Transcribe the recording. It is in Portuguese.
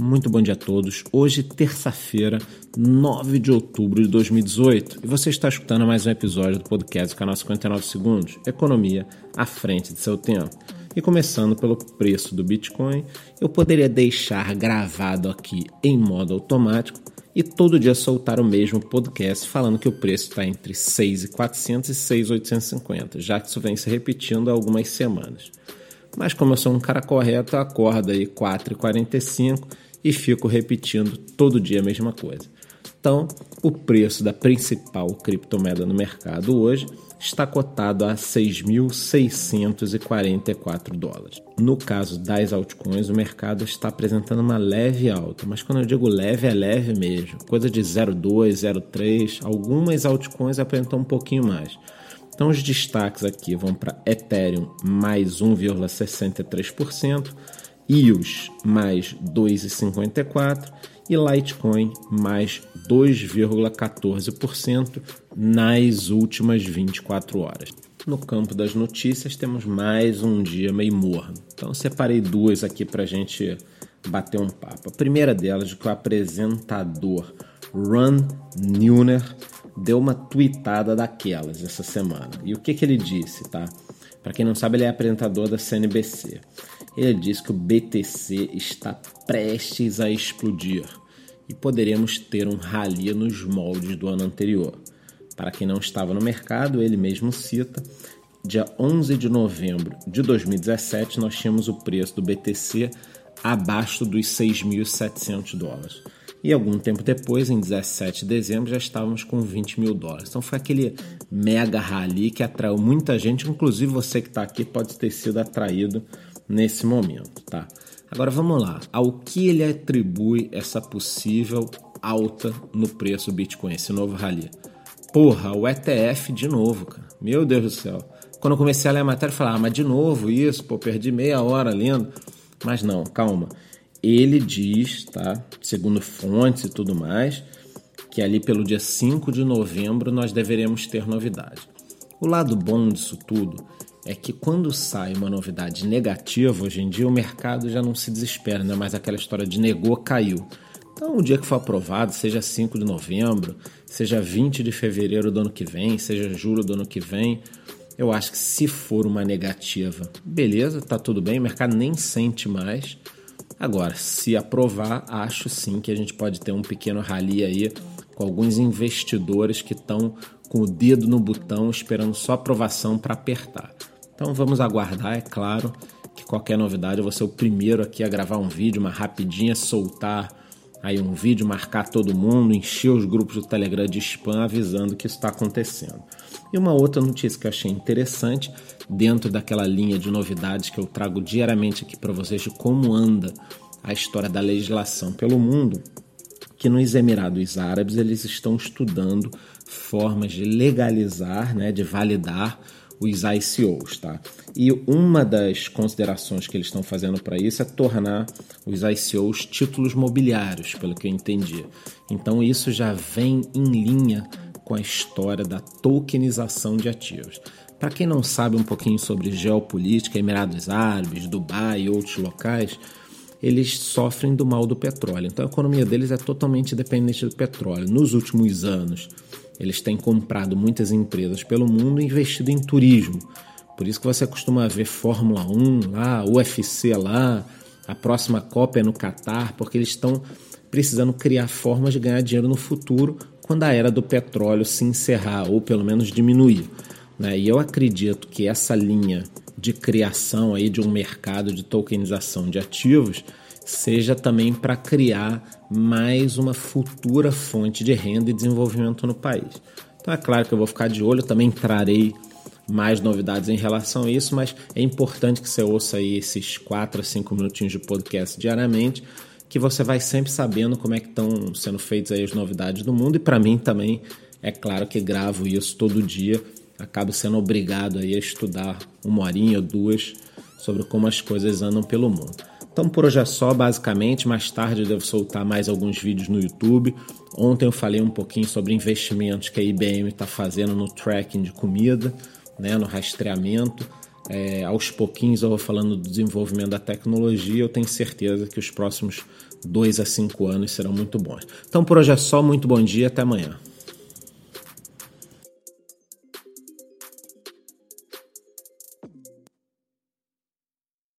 Muito bom dia a todos. Hoje, terça-feira, 9 de outubro de 2018, e você está escutando mais um episódio do podcast do canal 59 Segundos Economia à frente de seu tempo. E começando pelo preço do Bitcoin, eu poderia deixar gravado aqui em modo automático e todo dia soltar o mesmo podcast falando que o preço está entre 6.400 e 6.850, já que isso vem se repetindo há algumas semanas. Mas como eu sou um cara correto, eu acordo aí 4h45 e fico repetindo todo dia a mesma coisa. Então, o preço da principal criptomoeda no mercado hoje está cotado a 6.644 dólares. No caso das altcoins, o mercado está apresentando uma leve alta, mas quando eu digo leve, é leve mesmo, coisa de 0,2, 0,3. Algumas altcoins apresentam um pouquinho mais. Então, os destaques aqui vão para Ethereum mais 1,63%, EOS mais 2,54% e Litecoin mais 2,14% nas últimas 24 horas. No campo das notícias, temos mais um dia meio morno. Então, separei duas aqui para a gente bater um papo. A primeira delas, que o apresentador Ron Neuner deu uma tweetada daquelas essa semana. E o que, que ele disse, tá? Para quem não sabe, ele é apresentador da CNBC. Ele disse que o BTC está prestes a explodir e poderemos ter um rally nos moldes do ano anterior. Para quem não estava no mercado, ele mesmo cita: dia 11 de novembro de 2017, nós tínhamos o preço do BTC abaixo dos 6.700 dólares. E algum tempo depois, em 17 de dezembro, já estávamos com 20 mil dólares. Então foi aquele mega rally que atraiu muita gente, inclusive você que está aqui pode ter sido atraído nesse momento, tá? Agora vamos lá, ao que ele atribui essa possível alta no preço do Bitcoin, esse novo rally? Porra, o ETF de novo, cara. Meu Deus do céu. Quando eu comecei a ler a matéria, eu falei, ah, mas de novo isso, pô, perdi meia hora lendo. Mas não, calma ele diz, tá, segundo fontes e tudo mais, que ali pelo dia 5 de novembro nós deveremos ter novidade. O lado bom disso tudo é que quando sai uma novidade negativa, hoje em dia o mercado já não se desespera, não é mais aquela história de negou, caiu. Então, o dia que for aprovado, seja 5 de novembro, seja 20 de fevereiro do ano que vem, seja julho do ano que vem, eu acho que se for uma negativa, beleza, tá tudo bem, o mercado nem sente mais. Agora, se aprovar, acho sim que a gente pode ter um pequeno rally aí com alguns investidores que estão com o dedo no botão esperando só aprovação para apertar. Então vamos aguardar, é claro que qualquer novidade eu vou ser o primeiro aqui a gravar um vídeo, uma rapidinha, soltar aí um vídeo, marcar todo mundo, encher os grupos do Telegram de spam avisando que isso está acontecendo. E uma outra notícia que eu achei interessante, dentro daquela linha de novidades que eu trago diariamente aqui para vocês de como anda a história da legislação pelo mundo, que nos Emirados Árabes eles estão estudando formas de legalizar, né, de validar os ICOs, tá? E uma das considerações que eles estão fazendo para isso é tornar os ICOs títulos mobiliários, pelo que eu entendi. Então isso já vem em linha com a história da tokenização de ativos. Para quem não sabe um pouquinho sobre geopolítica, Emirados Árabes, Dubai e outros locais, eles sofrem do mal do petróleo. Então a economia deles é totalmente dependente do petróleo. Nos últimos anos, eles têm comprado muitas empresas pelo mundo e investido em turismo. Por isso que você costuma ver Fórmula 1 lá, UFC lá, a próxima Copa é no Catar, porque eles estão precisando criar formas de ganhar dinheiro no futuro quando a era do petróleo se encerrar ou pelo menos diminuir. Né? E eu acredito que essa linha de criação aí de um mercado de tokenização de ativos seja também para criar mais uma futura fonte de renda e desenvolvimento no país. Então é claro que eu vou ficar de olho, também trarei mais novidades em relação a isso, mas é importante que você ouça aí esses 4 a 5 minutinhos de podcast diariamente que você vai sempre sabendo como é que estão sendo feitas as novidades do mundo e para mim também é claro que gravo isso todo dia, acabo sendo obrigado aí a estudar uma horinha ou duas sobre como as coisas andam pelo mundo. Então por hoje é só, basicamente. Mais tarde eu devo soltar mais alguns vídeos no YouTube. Ontem eu falei um pouquinho sobre investimentos que a IBM está fazendo no tracking de comida, né, no rastreamento. É, aos pouquinhos eu vou falando do desenvolvimento da tecnologia. Eu tenho certeza que os próximos dois a cinco anos serão muito bons. Então por hoje é só. Muito bom dia. Até amanhã.